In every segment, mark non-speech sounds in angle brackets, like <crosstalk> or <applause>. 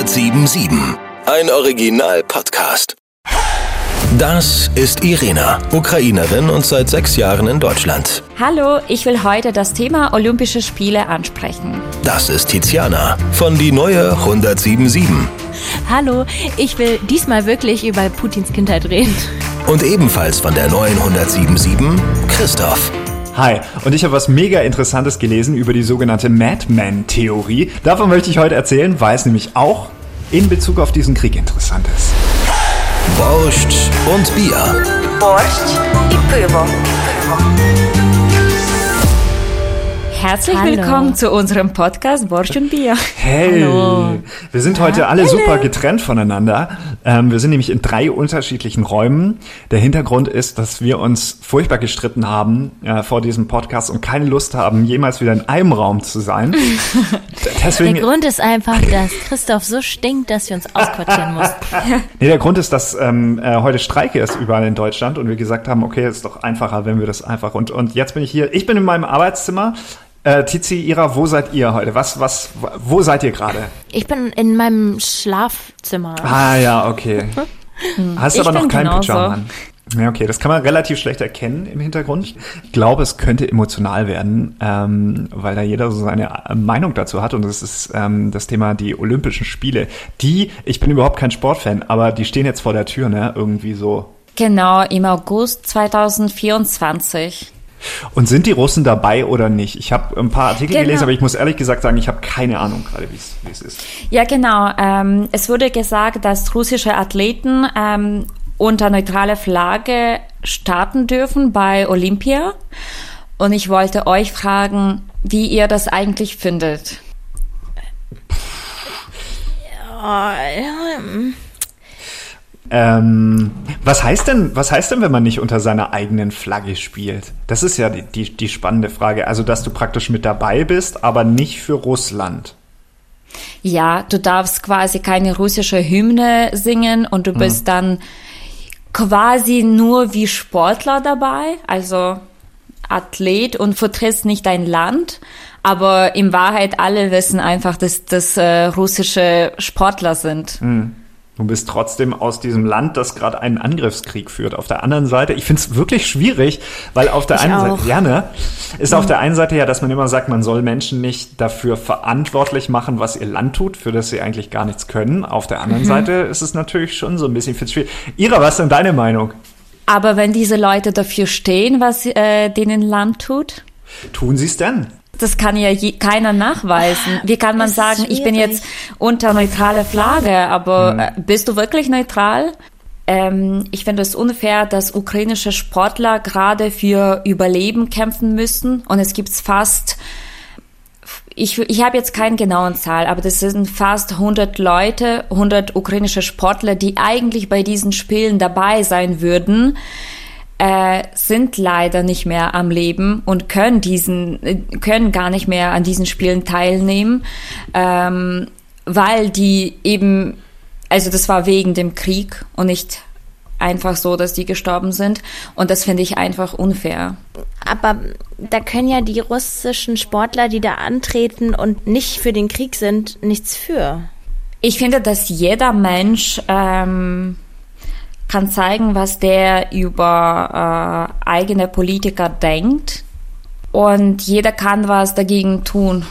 1077. Ein Original-Podcast. Das ist Irina, Ukrainerin und seit sechs Jahren in Deutschland. Hallo, ich will heute das Thema Olympische Spiele ansprechen. Das ist Tiziana von die neue 1077. Hallo, ich will diesmal wirklich über Putins Kindheit reden. Und ebenfalls von der neuen 1077 Christoph. Hi. Und ich habe was mega Interessantes gelesen über die sogenannte Madman-Theorie. Davon möchte ich heute erzählen, weil es nämlich auch in Bezug auf diesen Krieg interessant ist. Borscht und Bier. Borscht i pivo. Herzlich Hallo. willkommen zu unserem Podcast Borsch und Bier. Hey, Hallo. wir sind heute alle super getrennt voneinander. Ähm, wir sind nämlich in drei unterschiedlichen Räumen. Der Hintergrund ist, dass wir uns furchtbar gestritten haben äh, vor diesem Podcast und keine Lust haben, jemals wieder in einem Raum zu sein. <laughs> Deswegen, Der Grund ist einfach, dass Christoph so stinkt, dass wir uns ausquartieren mussten. <laughs> Nee, der Grund ist, dass ähm, äh, heute Streike ist überall in Deutschland und wir gesagt haben, okay, ist doch einfacher, wenn wir das einfach und und jetzt bin ich hier. Ich bin in meinem Arbeitszimmer. Äh, Tizi, Ira, wo seid ihr heute? Was, was, wo seid ihr gerade? Ich bin in meinem Schlafzimmer. Ah ja, okay. <laughs> Hast Ich aber noch bin kein genauso. Pyjama an. Ja, okay, das kann man relativ schlecht erkennen im Hintergrund. Ich glaube, es könnte emotional werden, ähm, weil da jeder so seine äh, Meinung dazu hat. Und das ist ähm, das Thema die Olympischen Spiele. Die, ich bin überhaupt kein Sportfan, aber die stehen jetzt vor der Tür, ne? Irgendwie so. Genau, im August 2024. Und sind die Russen dabei oder nicht? Ich habe ein paar Artikel Genau. gelesen, aber ich muss ehrlich gesagt sagen, ich habe keine Ahnung gerade, wie es ist. Ja, genau. Ähm, es wurde gesagt, dass russische Athleten ähm, unter neutraler Flagge starten dürfen bei Olympia. Und ich wollte euch fragen, wie ihr das eigentlich findet. Ähm, was heißt denn, was heißt denn, wenn man nicht unter seiner eigenen Flagge spielt? Das ist ja die, die, die spannende Frage. Also, dass du praktisch mit dabei bist, aber nicht für Russland. Ja, du darfst quasi keine russische Hymne singen und du bist dann quasi nur wie Sportler dabei, also Athlet und vertrittst nicht dein Land. Aber in Wahrheit alle wissen einfach, dass das äh, russische Sportler sind. Du bist trotzdem aus diesem Land, das gerade einen Angriffskrieg führt. Auf der anderen Seite, ich finde es wirklich schwierig, weil auf der Ich einen auch. Seite, ja, ne, ist auf der einen Seite ja, dass man immer sagt, man soll Menschen nicht dafür verantwortlich machen, was ihr Land tut, für das sie eigentlich gar nichts können. Auf der anderen Seite ist es natürlich schon so ein bisschen viel schwierig. Ira, was ist denn deine Meinung? Aber wenn diese Leute dafür stehen, was äh, denen Land tut, Tun sie es denn? Das kann ja je, keiner nachweisen. Wie kann man Das sagen, ich bin jetzt unter neutraler Flagge, aber äh, bist du wirklich neutral? Ähm, ich finde es unfair, dass ukrainische Sportler gerade für Überleben kämpfen müssen. Und es gibt fast ich, ich habe jetzt keine genauen Zahl, aber das sind fast 100 Leute, 100 ukrainische Sportler, die eigentlich bei diesen Spielen dabei sein würden, äh, sind leider nicht mehr am Leben und können diesen, äh, können gar nicht mehr an diesen Spielen teilnehmen, ähm, weil die eben, also das war wegen dem Krieg und nicht einfach so, dass die gestorben sind und das finde ich einfach unfair. Aber da können ja die russischen Sportler, die da antreten und nicht für den Krieg sind, nichts für. Ich finde, dass jeder Mensch ähm, kann zeigen, was der über äh, eigene Politiker denkt und jeder kann was dagegen tun.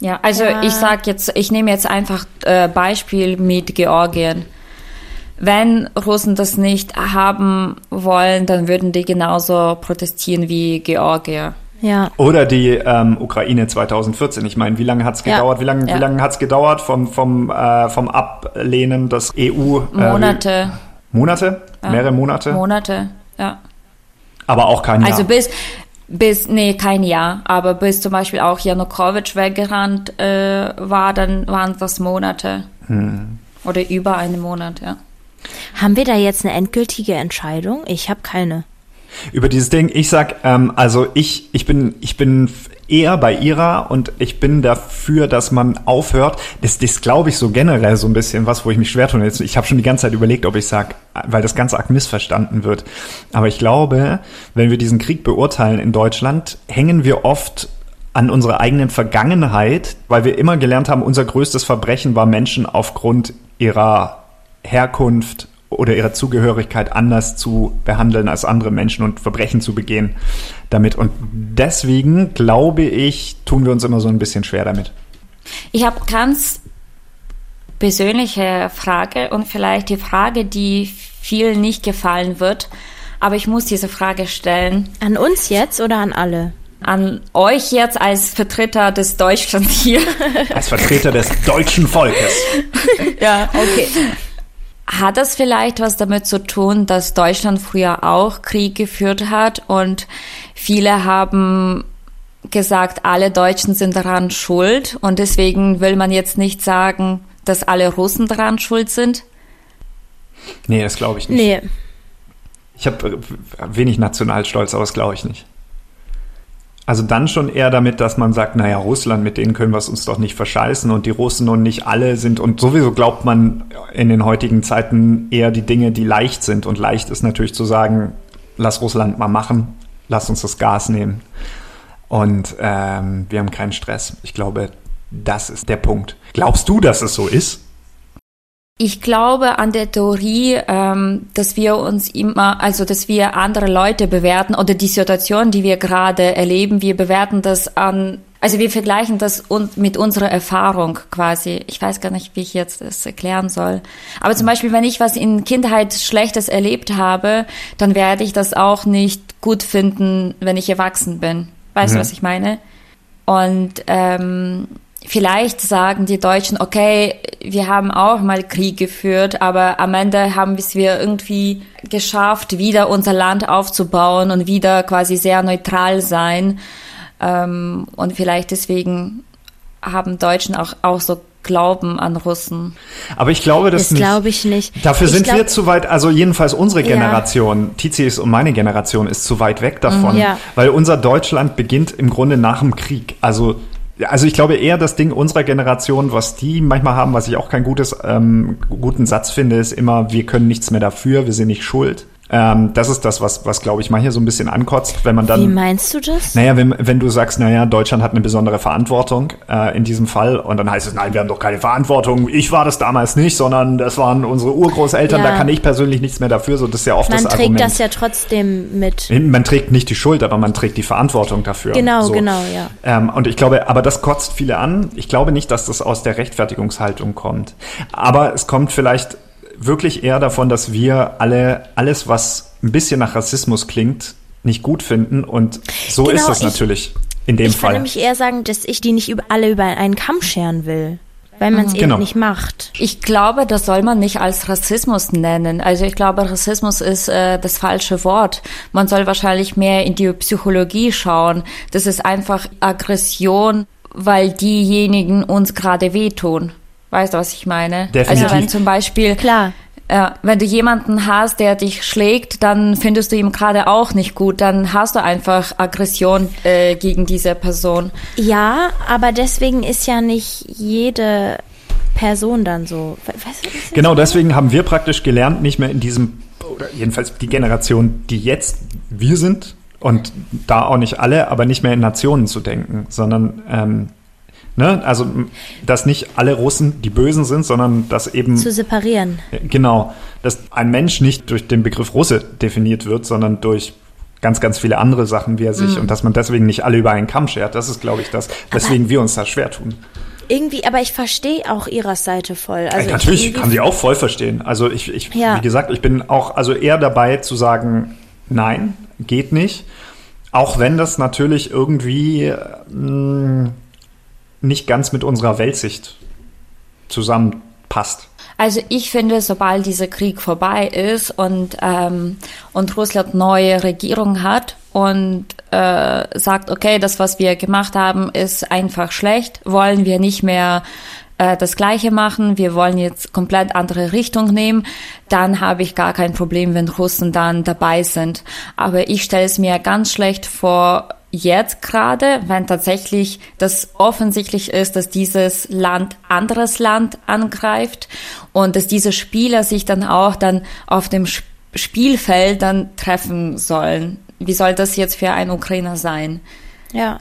Ja, also Ja. ich sag jetzt, ich nehme jetzt einfach äh, Beispiel mit Georgien. Wenn Russen das nicht haben wollen, dann würden die genauso protestieren wie Georgier. Ja. Oder die ähm, Ukraine 2014. Ich meine, wie lange hat's Ja. gedauert? Wie lange, Ja. wie lange hat's gedauert vom, vom, äh, vom Ablehnen des EU? Äh, Monate, Monate? Mehrere Monate? Monate, ja. Aber auch kein Jahr. Also bis, bis, nee, kein Jahr, aber bis zum Beispiel auch Janukowitsch weggerannt äh, war, dann waren das Monate. Oder über einen Monat, ja. Haben wir da jetzt eine endgültige Entscheidung? Ich habe keine. Über dieses Ding, ich sag, ähm, also ich, ich bin, ich bin eher bei Ira und ich bin dafür, dass man aufhört. Das, das glaube ich so generell so ein bisschen was, wo ich mich schwer tue. Jetzt, ich habe schon die ganze Zeit überlegt, ob ich sag, weil das ganz arg missverstanden wird. Aber ich glaube, wenn wir diesen Krieg beurteilen in Deutschland, hängen wir oft an unserer eigenen Vergangenheit, weil wir immer gelernt haben, unser größtes Verbrechen war Menschen aufgrund ihrer Herkunft oder ihrer Zugehörigkeit anders zu behandeln als andere Menschen und Verbrechen zu begehen damit. Und deswegen glaube ich, tun wir uns immer so ein bisschen schwer damit. Ich habe ganz persönliche Frage und vielleicht die Frage, die vielen nicht gefallen wird, aber ich muss diese Frage stellen. An uns jetzt oder an alle? An euch jetzt als Vertreter des Deutschlands hier. Als Vertreter des deutschen Volkes. <laughs> ja, okay. Hat das vielleicht was damit zu tun, dass Deutschland früher auch Krieg geführt hat und viele haben gesagt, alle Deutschen sind daran schuld und deswegen will man jetzt nicht sagen, dass alle Russen daran schuld sind? Nee, das glaube ich nicht. Nee. Ich habe wenig Nationalstolz, aber das glaube ich nicht. Also dann schon eher damit, dass man sagt, naja, Russland, mit denen können wir es uns doch nicht verscheißen und die Russen und nicht alle sind und sowieso glaubt man in den heutigen Zeiten eher die Dinge, die leicht sind und leicht ist natürlich zu sagen, lass Russland mal machen, lass uns das Gas nehmen und ähm, wir haben keinen Stress. Ich glaube, das ist der Punkt. Glaubst du, dass es so ist? Ich glaube an der Theorie, ähm, dass wir uns immer, also dass wir andere Leute bewerten oder die Situation, die wir gerade erleben, wir bewerten das an, also wir vergleichen das mit unserer Erfahrung quasi. Ich weiß gar nicht, wie ich jetzt das erklären soll. Aber zum Beispiel, wenn ich was in Kindheit Schlechtes erlebt habe, dann werde ich das auch nicht gut finden, wenn ich erwachsen bin. Weißt mhm. du, was ich meine? Und ähm, vielleicht sagen die Deutschen, okay, wir haben auch mal Krieg geführt, aber am Ende haben wir irgendwie geschafft, wieder unser Land aufzubauen und wieder quasi sehr neutral sein. Ähm, und vielleicht deswegen haben Deutschen auch, auch so Glauben an Russen. Aber ich glaube das, das nicht. glaube ich nicht. Dafür ich sind glaub, wir zu weit, also jedenfalls unsere Generation, ja. Tizis und meine Generation ist zu weit weg davon, mhm. ja. weil unser Deutschland beginnt im Grunde nach dem Krieg. Also also ich glaube eher das Ding unserer Generation, was die manchmal haben, was ich auch keinen gutes, ähm, guten Satz finde, ist immer, wir können nichts mehr dafür, wir sind nicht schuld. Ähm, das ist das, was, was glaube ich, mal hier so ein bisschen ankotzt, wenn man dann. Wie meinst du das? Naja, wenn, wenn du sagst, naja, Deutschland hat eine besondere Verantwortung äh, in diesem Fall und dann heißt es, nein, wir haben doch keine Verantwortung. Ich war das damals nicht, sondern das waren unsere Urgroßeltern, ja. da kann ich persönlich nichts mehr dafür. So, das ist ja oft man das Argument. Man trägt das ja trotzdem mit. Man trägt nicht die Schuld, aber man trägt die Verantwortung dafür. Genau, so. genau, ja. Ähm, und ich glaube, aber das kotzt viele an. Ich glaube nicht, dass das aus der Rechtfertigungshaltung kommt. Aber es kommt vielleicht wirklich eher davon, dass wir alle alles, was ein bisschen nach Rassismus klingt, nicht gut finden. Und so genau, ist es natürlich in dem ich Fall. Ich würde nämlich eher sagen, dass ich die nicht über, alle über einen Kamm scheren will. Weil man es mhm. genau. eben nicht macht. Ich glaube, das soll man nicht als Rassismus nennen. Also ich glaube, Rassismus ist äh, das falsche Wort. Man soll wahrscheinlich mehr in die Psychologie schauen. Das ist einfach Aggression, weil diejenigen uns gerade wehtun. Weißt du, was ich meine? Definitiv. Also wenn zum Beispiel Klar. Äh, wenn du jemanden hast, der dich schlägt, dann findest du ihn gerade auch nicht gut. Dann hast du einfach Aggression äh, gegen diese Person. Ja, aber deswegen ist ja nicht jede Person dann so. Weißt du, genau, deswegen haben wir praktisch gelernt, nicht mehr in diesem, oder jedenfalls die Generation, die jetzt wir sind, und da auch nicht alle, aber nicht mehr in Nationen zu denken, sondern ähm, Ne? Also, dass nicht alle Russen die Bösen sind, sondern dass eben. Zu separieren. Genau. Dass ein Mensch nicht durch den Begriff Russe definiert wird, sondern durch ganz, ganz viele andere Sachen, wie er sich, mhm. und dass man deswegen nicht alle über einen Kamm schert. Das ist, glaube ich, das, weswegen aber wir uns da schwer tun. Irgendwie, aber ich verstehe auch ihrer Seite voll. Also ja, natürlich kann sie auch voll verstehen. Also ich, ich ja. wie gesagt, ich bin auch also eher dabei zu sagen, nein, geht nicht. Auch wenn das natürlich irgendwie mh, mm, nicht ganz mit unserer Weltsicht zusammenpasst. Also ich finde, sobald dieser Krieg vorbei ist und, ähm, und Russland neue Regierung hat und äh, sagt, okay, das, was wir gemacht haben, ist einfach schlecht, wollen wir nicht mehr äh, das Gleiche machen, wir wollen jetzt komplett andere Richtung nehmen, dann habe ich gar kein Problem, wenn Russen dann dabei sind. Aber ich stelle es mir ganz schlecht vor, jetzt gerade, wenn tatsächlich das offensichtlich ist, dass dieses Land anderes Land angreift und dass diese Spieler sich dann auch dann auf dem Spielfeld dann treffen sollen. Wie soll das jetzt für einen Ukrainer sein? Ja.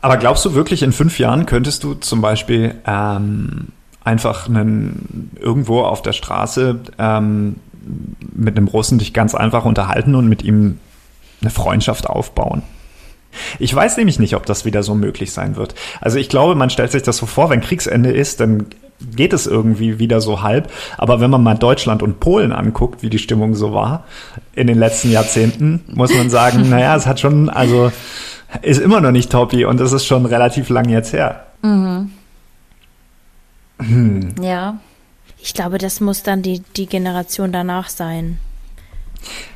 Aber glaubst du wirklich, in fünf Jahren könntest du zum Beispiel ähm, einfach einen, irgendwo auf der Straße ähm, mit einem Russen dich ganz einfach unterhalten und mit ihm eine Freundschaft aufbauen? Ich weiß nämlich nicht, ob das wieder so möglich sein wird. Also ich glaube, man stellt sich das so vor, wenn Kriegsende ist, dann geht es irgendwie wieder so halb. Aber wenn man mal Deutschland und Polen anguckt, wie die Stimmung so war in den letzten Jahrzehnten, muss man sagen, <laughs> naja, es hat schon, also ist immer noch nicht toppi und es ist schon relativ lang jetzt her. Ja. Ich glaube, das muss dann die, die Generation danach sein.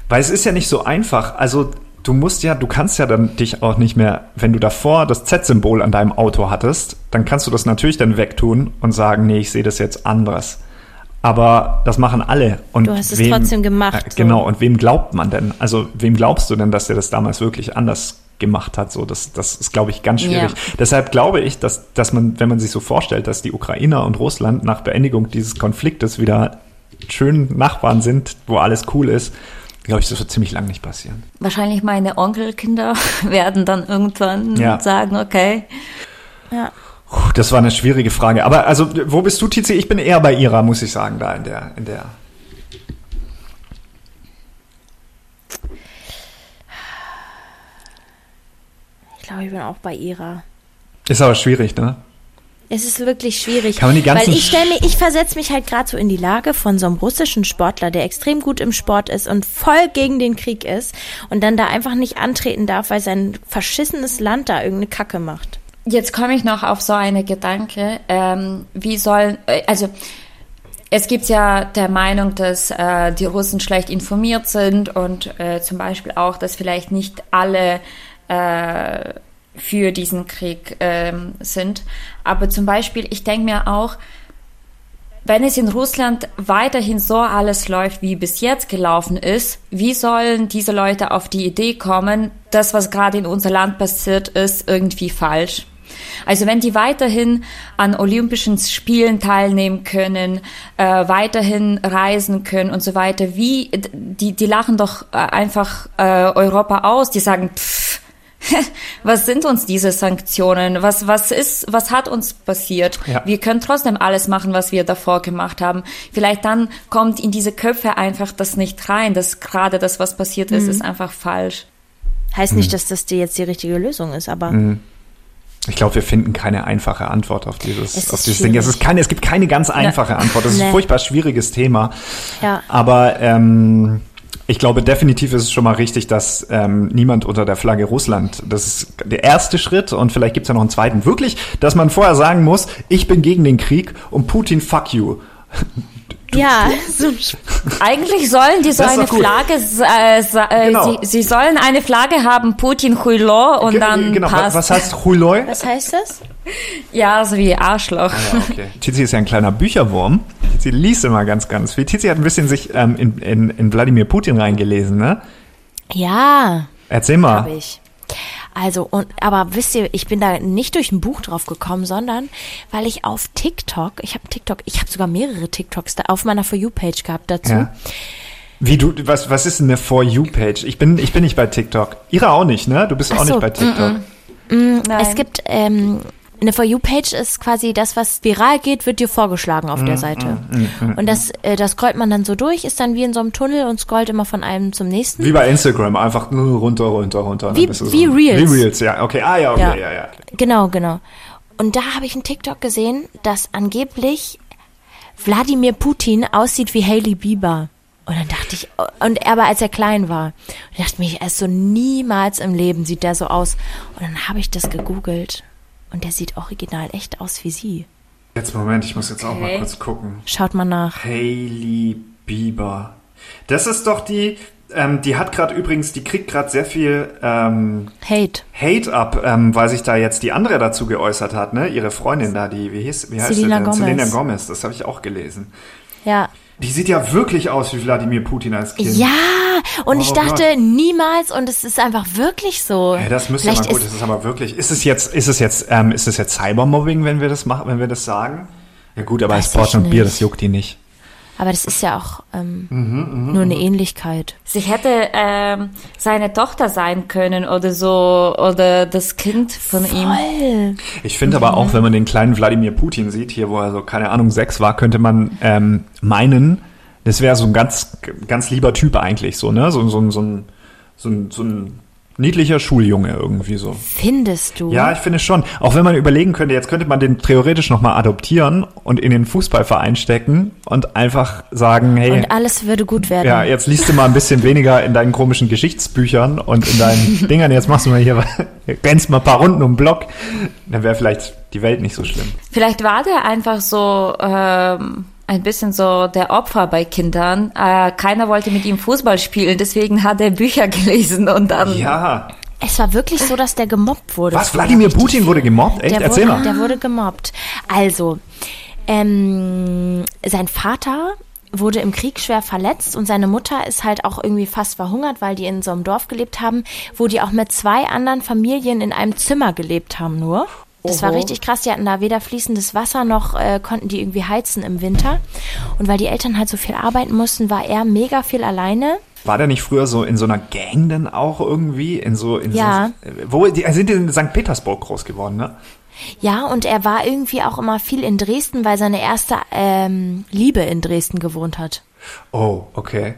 Weil es ist ja nicht so einfach. Also du musst ja, du kannst ja dann dich auch nicht mehr, wenn du davor das Z-Symbol an deinem Auto hattest, dann kannst du das natürlich dann wegtun und sagen, nee, ich sehe das jetzt anders. Aber das machen alle. Und Du hast es trotzdem gemacht, Äh, so. Genau. Und wem glaubt man denn? Also wem glaubst du denn, dass der das damals wirklich anders gemacht hat? So, das, das ist, glaube ich, ganz schwierig. Ja. Deshalb glaube ich, dass, dass man, wenn man sich so vorstellt, dass die Ukrainer und Russland nach Beendigung dieses Konfliktes wieder schön Nachbarn sind, wo alles cool ist, glaube ich, das wird ziemlich lang nicht passieren. Wahrscheinlich meine Onkelkinder <laughs> werden dann irgendwann Ja. sagen, okay. Ja. Das war eine schwierige Frage. Aber also, wo bist du, Tizi? Ich bin eher bei ihrer, muss ich sagen, da in der, in der. Ich glaube, ich bin auch bei ihrer. Ist aber schwierig, ne? Es ist wirklich schwierig. Kann man die ganzen weil ich stelle mir, ich versetze mich halt gerade so in die Lage von so einem russischen Sportler, der extrem gut im Sport ist und voll gegen den Krieg ist und dann da einfach nicht antreten darf, weil sein verschissenes Land da irgendeine Kacke macht. Jetzt komme ich noch auf so eine Gedanke. Ähm, wie sollen, äh, also es gibt ja der Meinung, dass äh, die Russen schlecht informiert sind und äh, zum Beispiel auch, dass vielleicht nicht alle äh, für diesen Krieg ähm, sind. Aber zum Beispiel, ich denke mir auch, wenn es in Russland weiterhin so alles läuft, wie bis jetzt gelaufen ist, wie sollen diese Leute auf die Idee kommen, das, was gerade in unser Land passiert ist, irgendwie falsch? Also wenn die weiterhin an Olympischen Spielen teilnehmen können, äh, weiterhin reisen können und so weiter, wie die die lachen doch einfach äh, Europa aus. Die sagen, pff, <laughs> was sind uns diese Sanktionen? Was, was ist, was hat uns passiert? Ja. Wir können trotzdem alles machen, was wir davor gemacht haben. Vielleicht dann kommt in diese Köpfe einfach das nicht rein, dass gerade das, was passiert ist, ist einfach falsch. Heißt Hm. nicht, dass das die jetzt die richtige Lösung ist, aber Ich glaube, wir finden keine einfache Antwort auf dieses, Es auf dieses Ding. Es, ist keine, es gibt keine ganz einfache Antwort. Das ist ein Nee. furchtbar schwieriges Thema. Ja. Aber ähm, ich glaube, definitiv ist es schon mal richtig, dass ähm, niemand unter der Flagge Russland, das ist der erste Schritt und vielleicht gibt es ja noch einen zweiten, wirklich, dass man vorher sagen muss, ich bin gegen den Krieg und Putin, fuck you. <laughs> ja, <laughs> so Eigentlich sollen die so eine gut. Flagge, äh, äh, Genau. sie, sie sollen eine Flagge haben, Putin Huilo und Ge- dann genau, passt. was heißt Huloi? was heißt das? Ja, so wie Arschloch. Ja, okay. Tizi ist ja ein kleiner Bücherwurm. Tizi liest immer ganz, ganz viel. Tizi hat ein bisschen sich ähm, in, in, in Wladimir Putin reingelesen, ne? Ja, Erzähl mal. habe ich. Also, und, aber wisst ihr, ich bin da nicht durch ein Buch drauf gekommen, sondern weil ich auf TikTok, ich habe TikTok, ich habe sogar mehrere TikToks da auf meiner For You-Page gehabt dazu. Ja. Wie du, was, was ist denn eine For You-Page? Ich bin, ich bin nicht bei TikTok. Ira auch nicht, ne? Du bist Ach auch so, nicht bei TikTok. Nein. Es gibt, ähm, eine For You-Page ist quasi das, was viral geht, wird dir vorgeschlagen auf der Seite. Und das, äh, das scrollt man dann so durch, ist dann wie in so einem Tunnel und scrollt immer von einem zum nächsten. Wie bei Instagram, einfach nur runter, runter, runter. Wie- wie Reels. Wie Reels, ja. Okay, ah ja, okay, ja, Ja. ja. Genau, genau. Und da habe ich einen TikTok gesehen, dass angeblich Wladimir Putin aussieht wie Hailey Bieber. Und dann dachte ich, und er aber als er klein war. Ich dachte mir, er ist so niemals im Leben sieht der so aus. Und dann habe ich das gegoogelt. Und der sieht original echt aus wie sie. Jetzt Moment, ich muss jetzt auch mal Okay. kurz gucken. Schaut mal nach. Hailey Bieber. Das ist doch die, ähm, die hat gerade übrigens, die kriegt gerade sehr viel ähm, Hate. Hate ab, ähm, weil sich da jetzt die andere dazu geäußert hat, ne? Ihre Freundin da, die, wie hieß, wie heißt Selena sie denn? Gomez. Selena Gomez, das habe ich auch gelesen. Die sieht ja wirklich aus wie Wladimir Putin als Kind. Ja, und ich Oh dachte Gott. niemals, und es ist einfach wirklich so. Ja, das müsste mal Vielleicht gut, ist- das ist aber wirklich. Ist es jetzt, ist es jetzt, ähm, ist es jetzt Cybermobbing, wenn wir das machen, wenn wir das sagen? Ja gut, aber es ich schon Bier, das juckt die nicht. Aber das ist ja auch ähm, nur eine Ähnlichkeit. Sie hätte ähm, seine Tochter sein können oder so oder das Kind von ihm. Voll. Ich finde aber auch, wenn man den kleinen Wladimir Putin sieht, hier wo er so, keine Ahnung, sechs war, könnte man ähm, meinen, das wäre so ein ganz, ganz lieber Typ eigentlich, so, ne? So, so, so, ein, so, ein, so ein niedlicher Schuljunge irgendwie so. Findest du? Ja, ich finde schon. Auch wenn man überlegen könnte, jetzt könnte man den theoretisch nochmal adoptieren und in den Fußballverein stecken und einfach sagen, hey, Und alles würde gut werden. ja, jetzt liest du mal ein bisschen weniger in deinen komischen Geschichtsbüchern und in deinen <laughs> Dingern, jetzt machst du mal hier, <laughs> rennst mal ein paar Runden um den Block, dann wäre vielleicht die Welt nicht so schlimm. Vielleicht war der einfach so ähm, ein bisschen so der Opfer bei Kindern. Äh, keiner wollte mit ihm Fußball spielen, deswegen hat er Bücher <laughs> gelesen und dann. Ja. Es war wirklich so, dass der gemobbt wurde. Was, Wladimir Putin wurde gemobbt? Echt? Der Erzähl wurde, mal. Der wurde gemobbt. Also, ähm, sein Vater wurde im Krieg schwer verletzt und seine Mutter ist halt auch irgendwie fast verhungert, weil die in so einem Dorf gelebt haben, wo die auch mit zwei anderen Familien in einem Zimmer gelebt haben nur. Das war richtig krass. Die hatten da weder fließendes Wasser noch äh, konnten die irgendwie heizen im Winter. Und weil die Eltern halt so viel arbeiten mussten, war er mega viel alleine. War der nicht früher so in so einer Gang dann auch irgendwie? In so, in Ja. so, wo, die sind in St. Petersburg groß geworden, ne? Ja, und er war irgendwie auch immer viel in Dresden, weil seine erste ähm, Liebe in Dresden gewohnt hat. Oh, okay.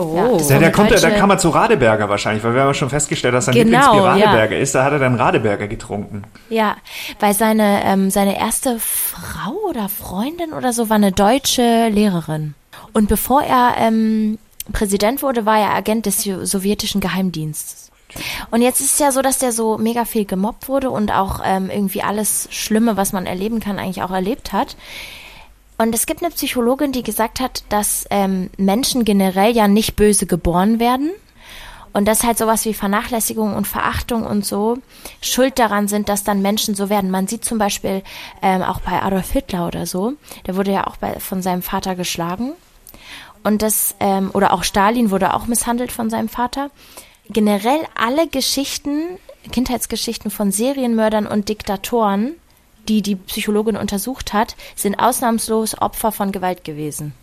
Oh. Ja, Ja, der kommt, ja- deutsche- kam er zu Radeberger wahrscheinlich, weil wir haben ja schon festgestellt, dass sein Genau, Lieblingsbier ja. Radeberger ist. Da hat er dann Radeberger getrunken. Ja, weil seine, ähm, seine erste Frau oder Freundin oder so war eine deutsche Lehrerin. Und bevor er ähm, Präsident wurde, war er Agent des sowjetischen Geheimdienstes. Und jetzt ist es ja so, dass der so mega viel gemobbt wurde und auch ähm, irgendwie alles Schlimme, was man erleben kann, eigentlich auch erlebt hat. Und es gibt eine Psychologin, die gesagt hat, dass ähm, Menschen generell ja nicht böse geboren werden. Und dass halt sowas wie Vernachlässigung und Verachtung und so schuld daran sind, dass dann Menschen so werden. Man sieht zum Beispiel ähm, auch bei Adolf Hitler oder so, der wurde ja auch bei, von seinem Vater geschlagen. Und das, ähm, oder auch Stalin wurde auch misshandelt von seinem Vater. Generell alle Geschichten, Kindheitsgeschichten von Serienmördern und Diktatoren, die die Psychologin untersucht hat, sind ausnahmslos Opfer von Gewalt gewesen.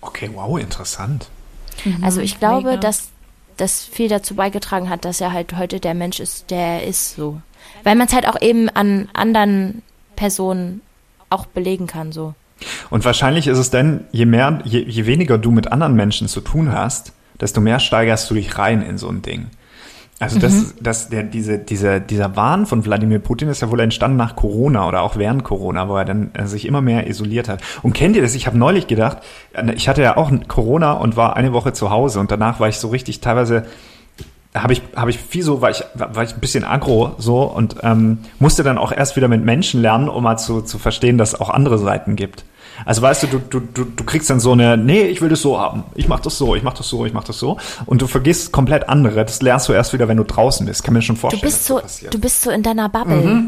Okay, wow, interessant. Also ich glaube, mega. dass das viel dazu beigetragen hat, dass er halt heute der Mensch ist, der er ist so. Weil man es halt auch eben an anderen Personen auch belegen kann, so. Und wahrscheinlich ist es denn, je mehr, je, je weniger du mit anderen Menschen zu tun hast, desto mehr steigerst du dich rein in so ein Ding. Also das, das, der, diese, dieser, dieser Wahn von Wladimir Putin ist ja wohl entstanden nach Corona oder auch während Corona, wo er dann äh, sich immer mehr isoliert hat. Und kennt ihr das? Ich habe neulich gedacht, äh, ich hatte ja auch Corona und war eine Woche zu Hause und danach war ich so richtig teilweise habe ich, habe ich viel so, war ich, war ich ein bisschen aggro so und ähm, musste dann auch erst wieder mit Menschen lernen, um mal zu, zu verstehen, dass es auch andere Seiten gibt. Also weißt du, du, du, du, du kriegst dann so eine, nee, ich will das so haben. Ich mach das so, ich mach das so, ich mach das so. Und du vergisst komplett andere. Das lernst du erst wieder, wenn du draußen bist. Kann mir schon Du vorstellen. bist dass so, passiert. du bist so in deiner Bubble.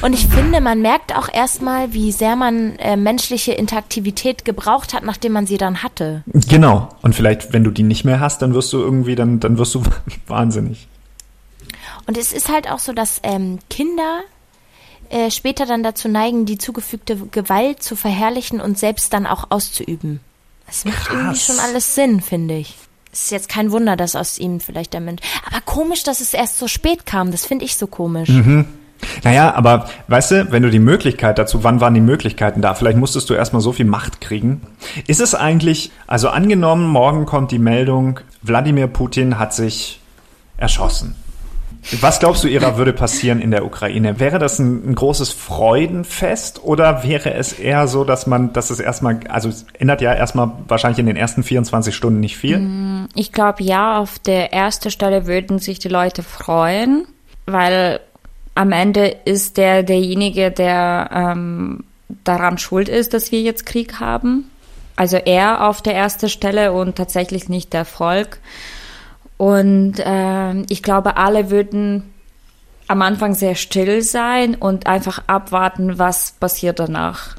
Und ich finde, man merkt auch erstmal, wie sehr man äh, menschliche Interaktivität gebraucht hat, nachdem man sie dann hatte. Genau. Und vielleicht, wenn du die nicht mehr hast, dann wirst du irgendwie, dann, dann wirst du <laughs> wahnsinnig. Und es ist halt auch so, dass ähm, Kinder äh, später dann dazu neigen, die zugefügte Gewalt zu verherrlichen und selbst dann auch auszuüben. Das macht irgendwie Krass. schon alles Sinn, finde ich. Es ist jetzt kein Wunder, dass aus ihm vielleicht der Mensch. Aber komisch, dass es erst so spät kam. Das finde ich so komisch. Naja, aber weißt du, wenn du die Möglichkeit dazu, wann waren die Möglichkeiten da? Vielleicht musstest du erstmal so viel Macht kriegen. Ist es eigentlich, also angenommen, morgen kommt die Meldung, Wladimir Putin hat sich erschossen. Was glaubst du, ihrer würde passieren in der Ukraine? Wäre das ein, ein großes Freudenfest oder wäre es eher so, dass man, dass es erstmal, also es ändert ja erstmal wahrscheinlich in den ersten 24 Stunden nicht viel? Ich glaube, ja, auf der ersten Stelle würden sich die Leute freuen, weil am Ende ist der derjenige, der ähm, daran schuld ist, dass wir jetzt Krieg haben. Also er auf der ersten Stelle und tatsächlich nicht der Volk. Und ähm, ich glaube, alle würden am Anfang sehr still sein und einfach abwarten, was passiert danach.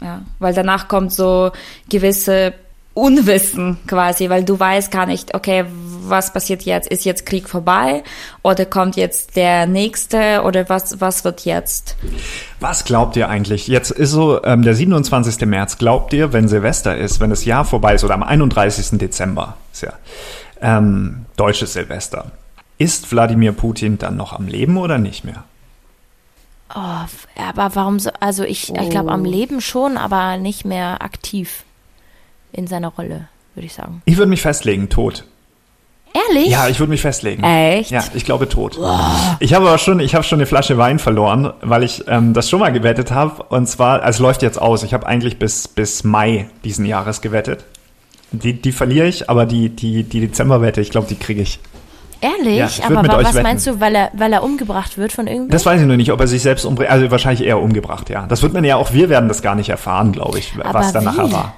Ja, weil danach kommt so gewisse Unwissen quasi, weil du weißt gar nicht, okay, was passiert jetzt? Ist jetzt Krieg vorbei oder kommt jetzt der nächste oder was, was wird jetzt? Was glaubt ihr eigentlich? Jetzt ist so ähm, der 27. März. Glaubt ihr, wenn Silvester ist, wenn das Jahr vorbei ist oder am 31. Dezember, ist ja ähm, deutsches Silvester, ist Wladimir Putin dann noch am Leben oder nicht mehr? Oh, aber warum so? Also ich, ich glaube am Leben schon, aber nicht mehr aktiv in seiner Rolle, würde ich sagen. Ich würde mich festlegen, tot. Ehrlich? Ja, ich würde mich festlegen. Echt? Ja, ich glaube tot. Ich habe aber schon, ich habe schon eine Flasche Wein verloren, weil ich ähm, das schon mal gewettet habe. Und zwar, also es läuft jetzt aus. Ich habe eigentlich bis, bis Mai diesen Jahres gewettet. Die, die verliere ich, aber die, die, die Dezemberwette, ich glaube, die kriege ich. Ehrlich? Ja, ich aber was wetten. meinst du, weil er, weil er umgebracht wird von irgendwem? Das weiß ich noch nicht, ob er sich selbst umbringt. Also wahrscheinlich eher umgebracht, ja. Das wird man ja auch, wir werden das gar nicht erfahren, glaube ich, was Aber da nachher wie? war.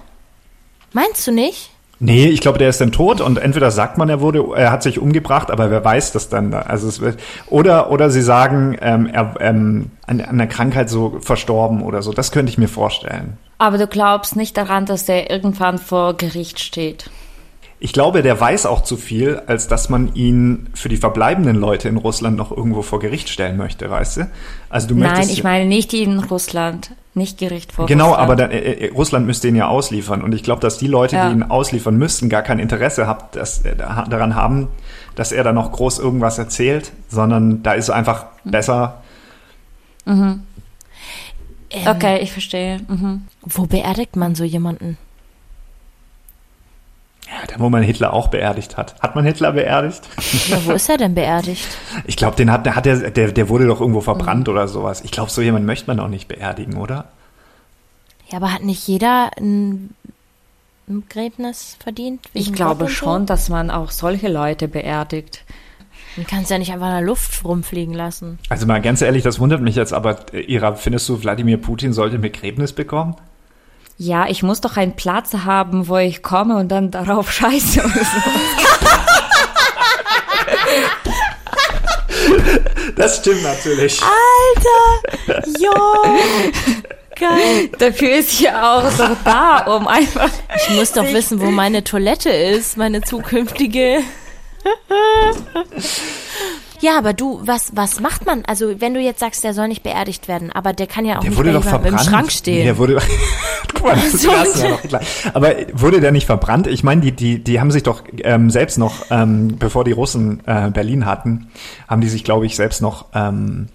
Meinst du nicht? Nee, ich glaube, der ist dann tot und entweder sagt man, er wurde, er hat sich umgebracht, aber wer weiß das dann? Also es wird, oder oder sie sagen, ähm, er ähm, an, an der Krankheit so verstorben oder so. Das könnte ich mir vorstellen. Aber du glaubst nicht daran, dass der irgendwann vor Gericht steht. Ich glaube, der weiß auch zu viel, als dass man ihn für die verbleibenden Leute in Russland noch irgendwo vor Gericht stellen möchte, weißt du? Also du Nein, möchtest ich meine nicht in Russland, nicht Gericht vor Genau, Russland. aber dann, äh, äh, Russland müsste ihn ja ausliefern. Und ich glaube, dass die Leute, Ja. die ihn ausliefern müssten, gar kein Interesse habt, dass, äh, da- daran haben, dass er da noch groß irgendwas erzählt, sondern da ist einfach besser. Ähm, Okay, ich verstehe. Mhm. Wo beerdigt man so jemanden? Ja, da wo man Hitler auch beerdigt hat. Hat man Hitler beerdigt? Ja, wo ist er denn beerdigt? <laughs> Ich glaube, den hat, der, hat der, der, der wurde doch irgendwo verbrannt oder sowas. Ich glaube, so jemanden möchte man auch nicht beerdigen, oder? Ja, aber hat nicht jeder ein, ein Begräbnis verdient? Ich glaube schon, dass man auch solche Leute beerdigt. Man kann es ja nicht einfach in der Luft rumfliegen lassen. Also mal ganz ehrlich, das wundert mich jetzt, aber äh, Ira, findest du, Wladimir Putin sollte ein Begräbnis bekommen? Ja, ich muss doch einen Platz haben, wo ich komme und dann darauf <laughs> scheiße. oder so. Das stimmt natürlich. Alter! Ja! Geil. Dafür ist ja auch so da, um einfach. Ich muss doch wissen, wo meine Toilette ist, meine zukünftige. <laughs> Ja, aber du, was, was macht man? Also, wenn du jetzt sagst, der soll nicht beerdigt werden, aber der kann ja auch Der nicht wurde doch verbrannt. im Schrank stehen. Der wurde. <laughs> Guck mal, das ist <laughs> So. krass, ja, doch klar. Aber wurde der nicht verbrannt? Ich meine, die, die, die haben sich doch ähm, selbst noch, ähm, bevor die Russen äh, Berlin hatten, haben die sich, glaube ich, selbst noch, ähm,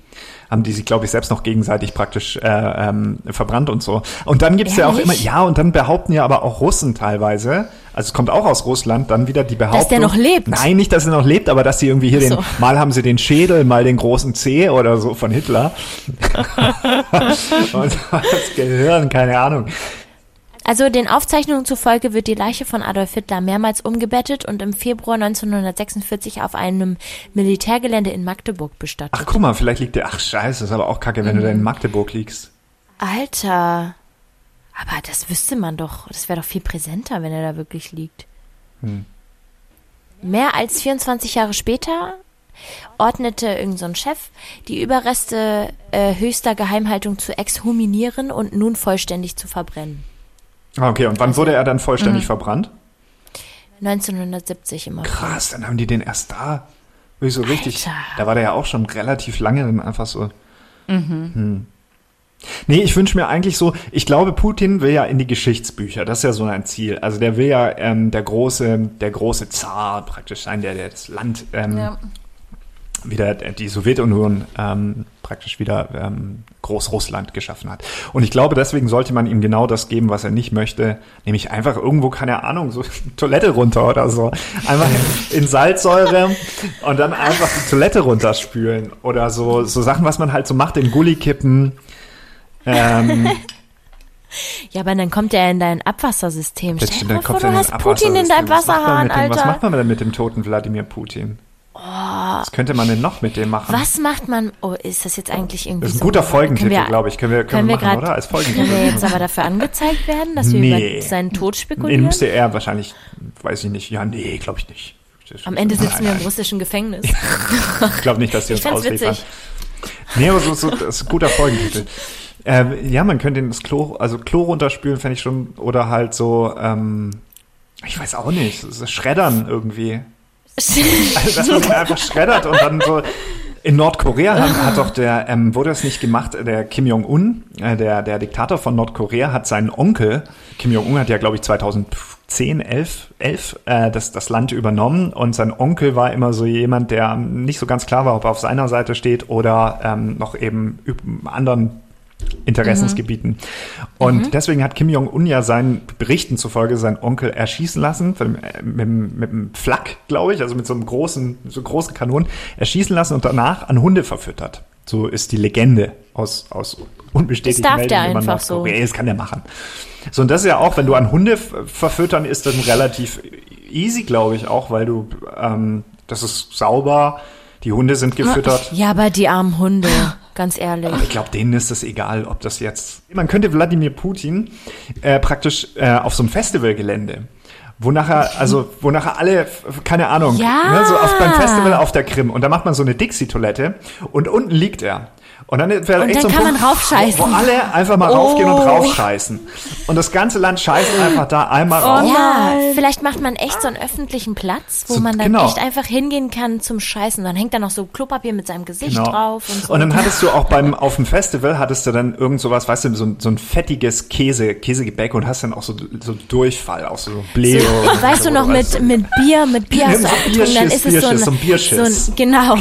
haben die sich, glaube ich, selbst noch gegenseitig praktisch äh, ähm, verbrannt und so. Und dann gibt's ja auch immer, Ehrlich? ja, und dann behaupten ja aber auch Russen teilweise, also es kommt auch aus Russland, dann wieder die Behauptung. der noch lebt? Nein, nicht, dass er noch lebt, aber dass sie irgendwie hier so. den, mal haben sie den Schädel, mal den großen C oder so von Hitler. <laughs> <laughs> und das Gehirn, keine Ahnung. Also den Aufzeichnungen zufolge wird die Leiche von Adolf Hitler mehrmals umgebettet und im Februar 1946 auf einem Militärgelände in Magdeburg bestattet. Ach, guck mal, vielleicht liegt der. Ach, scheiße, ist aber auch kacke, wenn du da in Magdeburg liegst. Alter. Aber das wüsste man doch. Das wäre doch viel präsenter, wenn er da wirklich liegt. Mehr als 24 Jahre später ordnete irgendein so ein Chef, die Überreste äh, höchster Geheimhaltung zu exhuminieren und nun vollständig zu verbrennen. Ah, Okay, und wann wurde er dann vollständig verbrannt? 1970 immer. Krass, dann haben die den erst da. Wirklich so richtig. Alter. Da war der ja auch schon relativ lange dann einfach so. Hm. Nee, ich wünsche mir eigentlich so, ich glaube, Putin will ja in die Geschichtsbücher. Das ist ja so ein Ziel. Also der will ja ähm, der große, der große Zar praktisch sein, der, der das Land ähm, Ja. Wieder die Sowjetunion ähm, praktisch wieder ähm, Großrussland geschaffen hat. Und ich glaube, deswegen sollte man ihm genau das geben, was er nicht möchte, nämlich einfach irgendwo, keine Ahnung, so <laughs> Toilette runter oder so. Einfach <laughs> in Salzsäure und dann einfach die Toilette runterspülen oder so, so Sachen, was man halt so macht, in Gully kippen. Ähm, Ja, aber dann kommt er in dein Abwassersystem. das Stell dir dann mal vor, kommt du er in hast Putin in deinem Abwassersystem. Was macht man Wasserhahn, dem- Was Alter. macht man denn mit dem toten Wladimir Putin? Was könnte man denn noch mit dem machen? Was macht man? Oh, ist das jetzt eigentlich irgendwie Das ist ein so? guter Können Folgentitel, glaube ich. Können wir, können wir machen, grad- oder? Als Können wir Folgentitel. jetzt aber dafür angezeigt werden, dass wir Nee. über seinen Tod spekulieren? müsste er wahrscheinlich, weiß ich nicht. Ja, nee, glaube ich nicht. Am Ende sitzen Nein, wir im nein. russischen Gefängnis. <laughs> Ich glaube nicht, dass die uns ausliefern. witzig. Nee, aber so, so, das ist ein guter Folgentitel. Ähm, ja, man könnte das Klo, also Klo runterspülen, fände ich schon, oder halt so, ähm, ich weiß auch nicht, Schreddern irgendwie. Also, dass man ihn einfach schreddert und dann so. In Nordkorea hat, hat doch der, ähm, wurde das nicht gemacht, der Kim Jong-un, äh, der, der Diktator von Nordkorea, hat seinen Onkel, Kim Jong-un hat ja, glaube ich, 2010, 11, 11 äh, das, das Land übernommen und sein Onkel war immer so jemand, der nicht so ganz klar war, ob er auf seiner Seite steht oder ähm, noch eben anderen Interessensgebieten. Und deswegen hat Kim Jong-un ja seinen Berichten zufolge seinen Onkel erschießen lassen, äh, mit, dem- mit einem Flak, glaube ich, also mit so einem großen, so großen Kanonen, erschießen lassen und danach an Hunde verfüttert. So ist die Legende aus, aus unbestätigten Das darf der Meldungen über einfach so. Nordkorea. Das kann der machen. So, und das ist ja auch, wenn du an Hunde verfüttern, ist dann relativ easy, glaube ich, auch, weil du, ähm, das ist sauber, die Hunde sind gefüttert. Ja, aber die armen Hunde, ganz ehrlich. Ich glaube, denen ist es egal, ob das jetzt. Man könnte Wladimir Putin äh, praktisch äh, auf so einem Festivalgelände, wo nachher, also wo nachher alle, keine Ahnung, Ja. ne, so auf, beim Festival auf der Krim und da macht man so eine Dixie-Toilette und unten liegt er. Und dann Und dann so ein kann Punkt, man raufscheißen. Wo, wo alle einfach mal raufgehen und Oh. raufscheißen. Und das ganze Land scheißt einfach da einmal rauf. Ja, vielleicht macht man echt so einen öffentlichen Platz, wo So, man dann genau. echt einfach hingehen kann zum Scheißen. Dann hängt da noch so Klopapier mit seinem Gesicht Genau. drauf und so. dann hattest du auch beim auf dem Festival hattest du dann irgend sowas, weißt du, so, ein- so ein fettiges Käse, Käsegebäck und hast dann auch so, so Durchfall, auch so Bläh. und weißt so, du noch mit, mit Bier, mit Bier hast du So auch getrunken, dann Bierschiss, ist es so ein, Bierschiss, so ein Bierschiss. So ein, genau.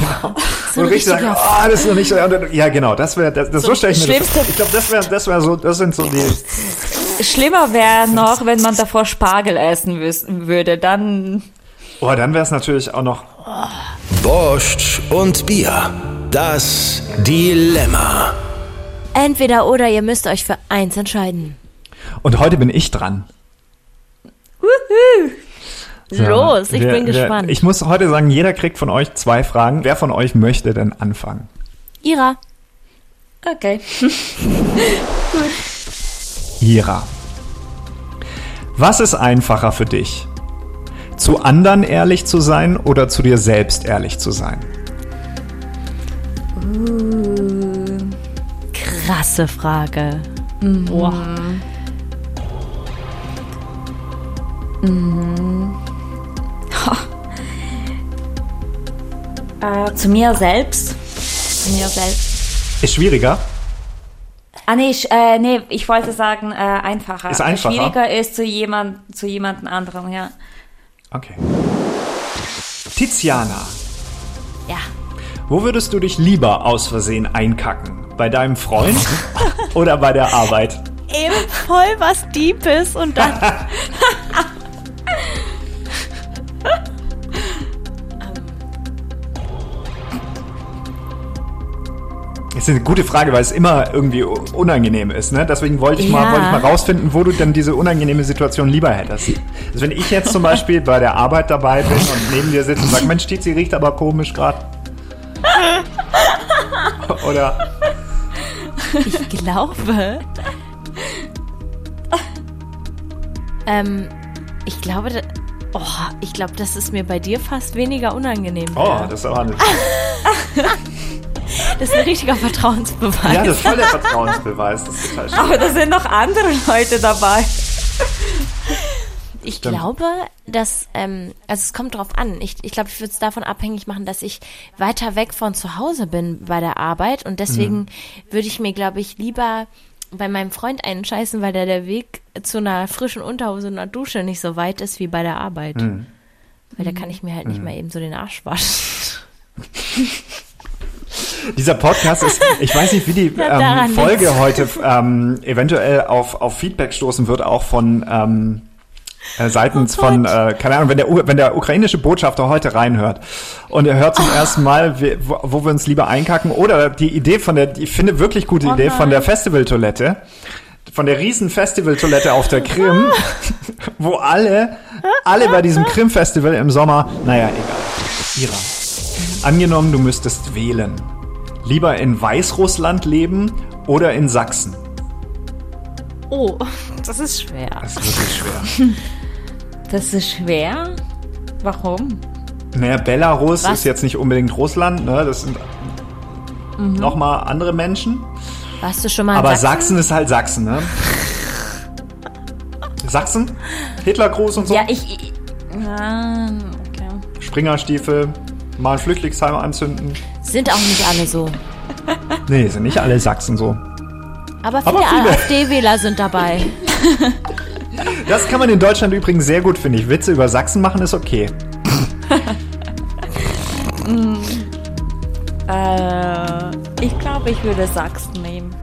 So und ein richtig sagen, richtiger oh, das ist noch nicht so. und Ja, genau, das wäre, das, das so stelle ich mir das. schlimmste- Ich glaube, das wäre, das wäre so, das sind so die. Schlimmer wäre noch, wenn man davor Spargel essen würde. Dann Oh, dann wäre es natürlich auch noch. Borscht und Bier. Das Dilemma. Entweder oder, ihr müsst euch für eins entscheiden. Und heute bin ich dran. So, Los, ich wer- bin wer- gespannt. Ich muss heute sagen, jeder kriegt von euch zwei Fragen. Wer von euch möchte denn anfangen? Ira, okay. <laughs> Ira. Was ist einfacher für dich? Zu anderen ehrlich zu sein oder zu dir selbst ehrlich zu sein? krasse Frage. Boah. <laughs> Äh, zu mir selbst. Zu mir selbst. Ist schwieriger. Ah nee, ich, äh, nee, ich wollte sagen, äh, einfacher. Ist einfacher? Schwieriger ist zu jemand, zu jemandem anderem, ja. Okay. Tiziana, Ja. wo würdest du dich lieber aus Versehen einkacken? Bei deinem Freund <laughs> oder bei der Arbeit? Eben voll was Deepes und dann. <laughs> ist eine gute Frage, weil es immer irgendwie unangenehm ist. Ne? Deswegen wollte ich, mal, Ja. wollte ich mal rausfinden, wo du denn diese unangenehme Situation lieber hättest. Also wenn ich jetzt zum Beispiel bei der Arbeit dabei bin und neben dir sitze und sage, Mensch, Tizi riecht aber komisch gerade. Oder Ich glaube. ähm, ich glaube, oh, ich glaube, das ist mir bei dir fast weniger unangenehm. Oh, das ist aber eine, das ist ein richtiger Vertrauensbeweis. ja, das ist voll der Vertrauensbeweis. Das ist total schön. Aber da sind noch andere Leute dabei. Ich Stimmt. glaube, dass, ähm, also es kommt drauf an. Ich, ich glaube, ich würde es davon abhängig machen, dass ich weiter weg von zu Hause bin bei der Arbeit und deswegen würde ich mir, glaube ich, lieber bei meinem Freund einscheißen, weil der der Weg zu einer frischen Unterhose und einer Dusche nicht so weit ist wie bei der Arbeit. Weil da kann ich mir halt nicht mehr eben so den Arsch waschen. <laughs> Dieser Podcast ist, ich weiß nicht, wie die <laughs> Ja, ähm, Folge liegt's. heute ähm, eventuell auf, auf Feedback stoßen wird, auch von ähm, äh, seitens Oh von, äh, keine Ahnung, wenn der, wenn der ukrainische Botschafter heute reinhört und er hört zum Oh. ersten Mal, wie, wo, wo wir uns lieber einkacken oder die Idee von der, ich finde wirklich gute Oh Idee von der Festivaltoilette, von der riesen Festivaltoilette auf der Krim, <laughs> wo alle, alle bei diesem Krim-Festival im Sommer, naja, egal. Ira. Angenommen, du müsstest wählen. Lieber in Weißrussland leben oder in Sachsen? Oh, <laughs> das ist schwer. Das ist wirklich schwer. <laughs> Das ist schwer. Warum? Naja, Belarus Was? ist jetzt nicht unbedingt Russland, ne? Das sind nochmal andere Menschen. Warst du schon mal Aber Sachsen? ist halt Sachsen, ne? <laughs> Sachsen? Hitlergruß und so? Ja, ich. ich okay. Springerstiefel, mal ein Flüchtlingsheim anzünden. Sind auch nicht alle so. Nee, sind nicht alle Sachsen so. Aber viele, viele. AfD-Wähler sind dabei. <laughs> Das kann man in Deutschland übrigens sehr gut, finde ich. Witze über Sachsen machen ist okay. <laughs> Äh, ich glaube, ich würde Sachsen nehmen.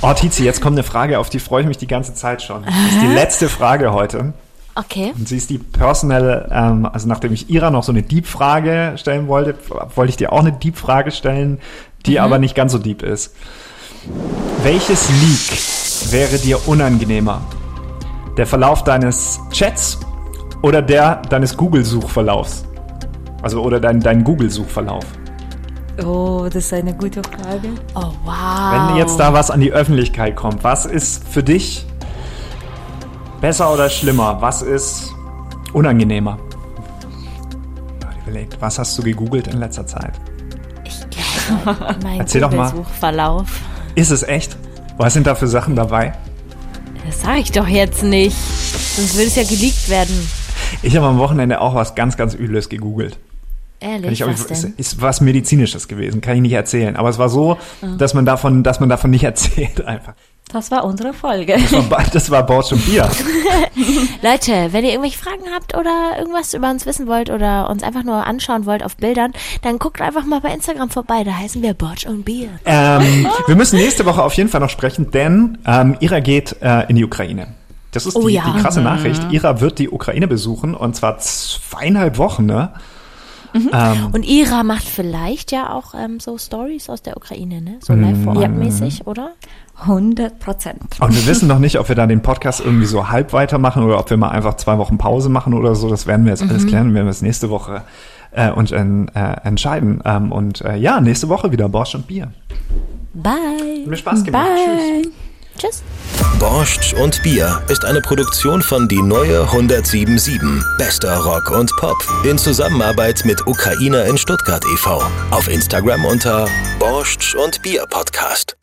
Oh, Tizi, jetzt kommt eine Frage, auf die freue ich mich die ganze Zeit schon. Das ist die letzte Frage heute. Okay. Und sie ist die personal, ähm, also nachdem ich Ira noch so eine Deep-Frage stellen wollte, wollte ich dir auch eine Deep-Frage stellen, die aber nicht ganz so deep ist. Welches Leak wäre dir unangenehmer? Der Verlauf deines Chats oder der deines Google-Suchverlaufs? Also oder dein, dein Google-Suchverlauf? Oh, das ist eine gute Frage. Oh, wow. Wenn jetzt da was an die Öffentlichkeit kommt, was ist für dich besser oder schlimmer? Was ist unangenehmer? Überlegt, was hast du gegoogelt in letzter Zeit? Ich glaube, mein Erzähl doch mal. Google-Suchverlauf. Ist es echt? Was sind da für Sachen dabei? Das sage ich doch jetzt nicht. Sonst würde es ja geleakt werden. Ich habe am Wochenende auch was ganz, ganz Übles gegoogelt. Ehrlich, ich, was ist, ist was Medizinisches gewesen, kann ich nicht erzählen. Aber es war so, dass man davon, dass man davon nicht <laughs> erzählt einfach. Das war unsere Folge. Das war, das war Bausch und Bier. <laughs> Leute, wenn ihr irgendwelche Fragen habt oder irgendwas über uns wissen wollt oder uns einfach nur anschauen wollt auf Bildern, dann guckt einfach mal bei Instagram vorbei. Da heißen wir Botch und Bier. Ähm, <laughs> wir müssen nächste Woche auf jeden Fall noch sprechen, denn ähm, Ira geht äh, in die Ukraine. Das ist Oh die, ja. die krasse Nachricht. Ira wird die Ukraine besuchen und zwar zweieinhalb Wochen, ne? Ähm, Und Ira macht vielleicht ja auch ähm, so Stories aus der Ukraine, ne? So Mhm. live vor Ort mäßig, oder? 100 Prozent. und wir wissen noch nicht, ob wir da den Podcast irgendwie so halb weitermachen oder ob wir mal einfach zwei Wochen Pause machen oder so. Das werden wir jetzt Mhm. alles klären. Wir werden das nächste Woche äh, en- äh, entscheiden. Ähm, und äh, ja, nächste Woche wieder Borsch und Bier. Bye. Hat mir Spaß gemacht. Tschüss. Tschüss. Borscht und Bier ist eine Produktion von Die Neue 1077. Bester Rock und Pop. In Zusammenarbeit mit Ukrainer in Stuttgart e.V. Auf Instagram unter Borscht und Bier Podcast.